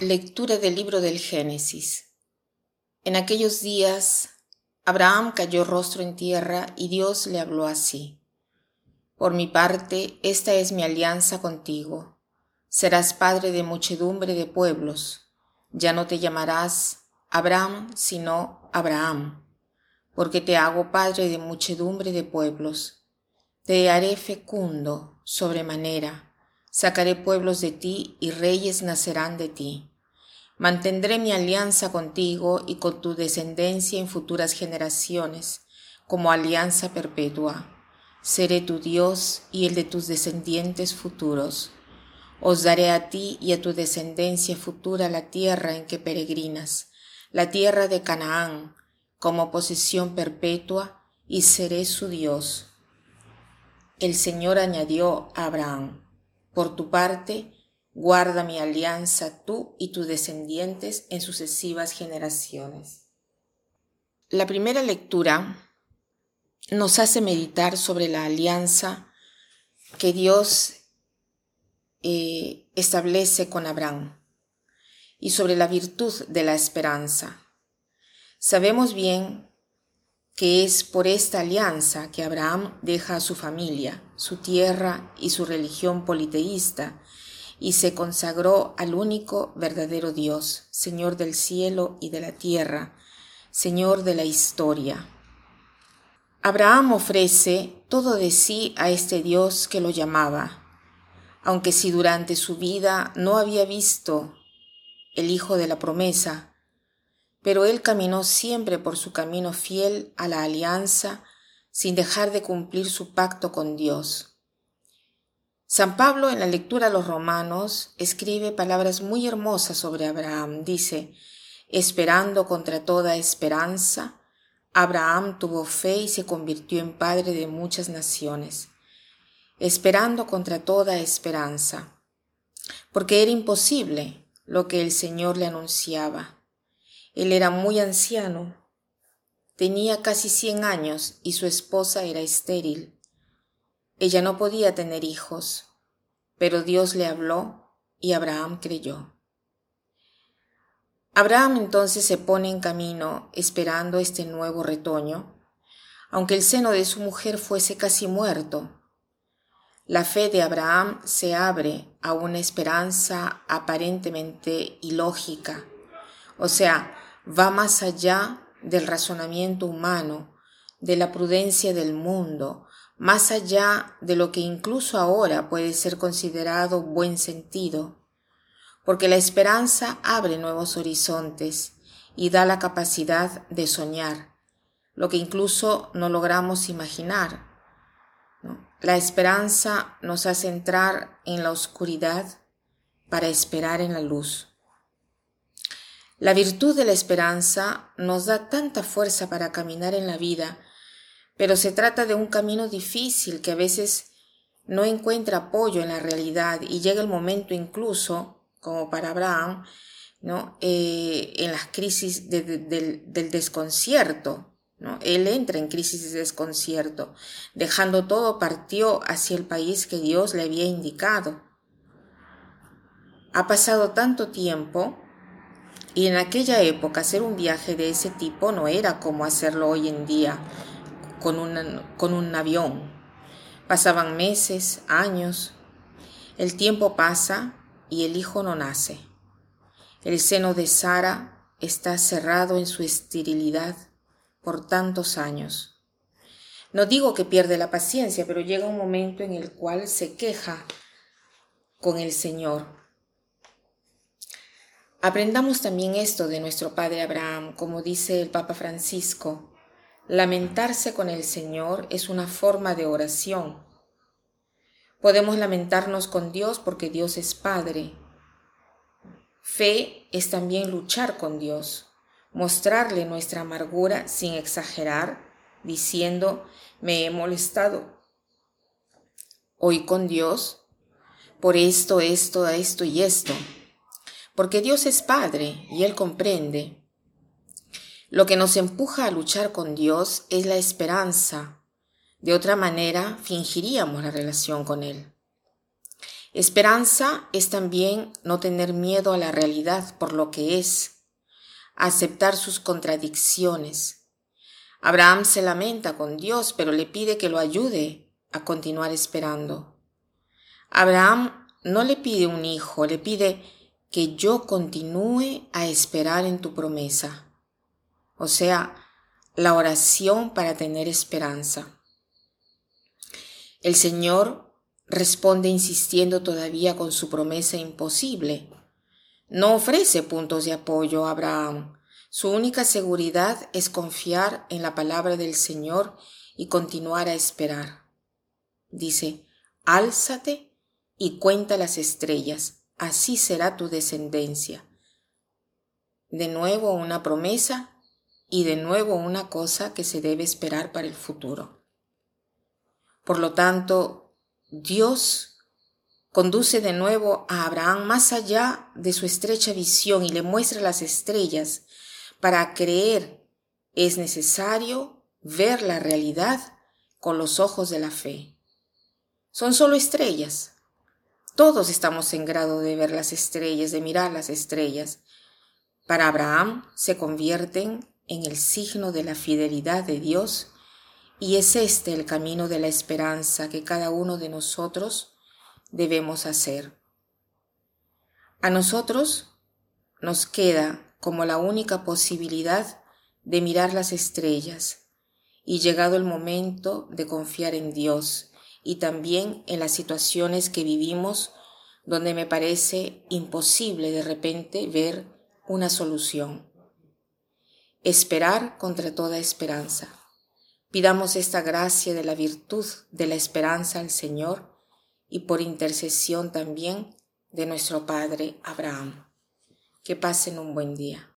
Lectura del libro del Génesis. En aquellos días, Abraham cayó rostro en tierra y Dios le habló así. Por mi parte, esta es mi alianza contigo. Serás padre de muchedumbre de pueblos. Ya no te llamarás Abraham, sino Abraham, porque te hago padre de muchedumbre de pueblos. Te haré fecundo sobremanera Sacaré pueblos de ti y reyes nacerán de ti. Mantendré mi alianza contigo y con tu descendencia en futuras generaciones, como alianza perpetua. Seré tu Dios y el de tus descendientes futuros. Os daré a ti y a tu descendencia futura la tierra en que peregrinas, la tierra de Canaán, como posesión perpetua, y seré su Dios. El Señor añadió a Abraham, por tu parte, guarda mi alianza tú y tus descendientes en sucesivas generaciones. La primera lectura nos hace meditar sobre la alianza que Dios eh, establece con Abraham y sobre la virtud de la esperanza. Sabemos bien que es por esta alianza que Abraham deja a su familia, su tierra y su religión politeísta, y se consagró al único verdadero Dios, Señor del cielo y de la tierra, Señor de la historia. Abraham ofrece todo de sí a este Dios que lo llamaba, aunque si durante su vida no había visto el Hijo de la promesa, pero él caminó siempre por su camino fiel a la alianza, sin dejar de cumplir su pacto con Dios. San Pablo en la lectura a los romanos escribe palabras muy hermosas sobre Abraham. Dice, esperando contra toda esperanza, Abraham tuvo fe y se convirtió en padre de muchas naciones, esperando contra toda esperanza, porque era imposible lo que el Señor le anunciaba él era muy anciano, tenía casi cien años y su esposa era estéril. Ella no podía tener hijos, pero Dios le habló y Abraham creyó. Abraham entonces se pone en camino esperando este nuevo retoño, aunque el seno de su mujer fuese casi muerto. La fe de Abraham se abre a una esperanza aparentemente ilógica, o sea, va más allá del razonamiento humano, de la prudencia del mundo, más allá de lo que incluso ahora puede ser considerado buen sentido, porque la esperanza abre nuevos horizontes y da la capacidad de soñar, lo que incluso no logramos imaginar. La esperanza nos hace entrar en la oscuridad para esperar en la luz. La virtud de la esperanza nos da tanta fuerza para caminar en la vida, pero se trata de un camino difícil que a veces no encuentra apoyo en la realidad y llega el momento incluso, como para Abraham, ¿no? Eh, en las crisis del desconcierto. ¿no? Él entra en crisis de desconcierto. Dejando todo, partió hacia el país que Dios le había indicado. Ha pasado tanto tiempo y en aquella época hacer un viaje de ese tipo no era como hacerlo hoy en día con, con un avión. Pasaban meses, años. El tiempo pasa y el hijo no nace. El seno de Sara está cerrado en su esterilidad por tantos años. No digo que pierde la paciencia, pero llega un momento en el cual se queja con el Señor Aprendamos también esto de nuestro Padre Abraham, como dice el Papa Francisco. Lamentarse con el Señor es una forma de oración. Podemos lamentarnos con Dios porque Dios es Padre. Fe es también luchar con Dios, mostrarle nuestra amargura sin exagerar, diciendo, me he molestado hoy con Dios por esto, esto, esto y esto porque Dios es Padre y Él comprende. Lo que nos empuja a luchar con Dios es la esperanza. De otra manera, fingiríamos la relación con Él. Esperanza es también no tener miedo a la realidad por lo que es, aceptar sus contradicciones. Abraham se lamenta con Dios, pero le pide que lo ayude a continuar esperando. Abraham no le pide un hijo, le pide que yo continúe a esperar en tu promesa. O sea, la oración para tener esperanza. El Señor responde insistiendo todavía con su promesa imposible. No ofrece puntos de apoyo a Abraham. Su única seguridad es confiar en la palabra del Señor y continuar a esperar. Dice, Álzate y cuenta las estrellas, así será tu descendencia. De nuevo una promesa y de nuevo una cosa que se debe esperar para el futuro. Por lo tanto, Dios conduce de nuevo a Abraham más allá de su estrecha visión y le muestra las estrellas. Para creer es necesario ver la realidad con los ojos de la fe. Son solo estrellas. Todos estamos en grado de ver las estrellas, de mirar las estrellas. Para Abraham se convierten en el signo de la fidelidad de Dios y es este el camino de la esperanza que cada uno de nosotros debemos hacer. A nosotros nos queda como la única posibilidad de mirar las estrellas y llegado el momento de confiar en Dios y también en las situaciones que vivimos donde me parece imposible de repente ver una solución. Esperar contra toda esperanza. Pidamos esta gracia de la virtud de la esperanza al Señor y por intercesión también de nuestro Padre Abraham. Que pasen un buen día.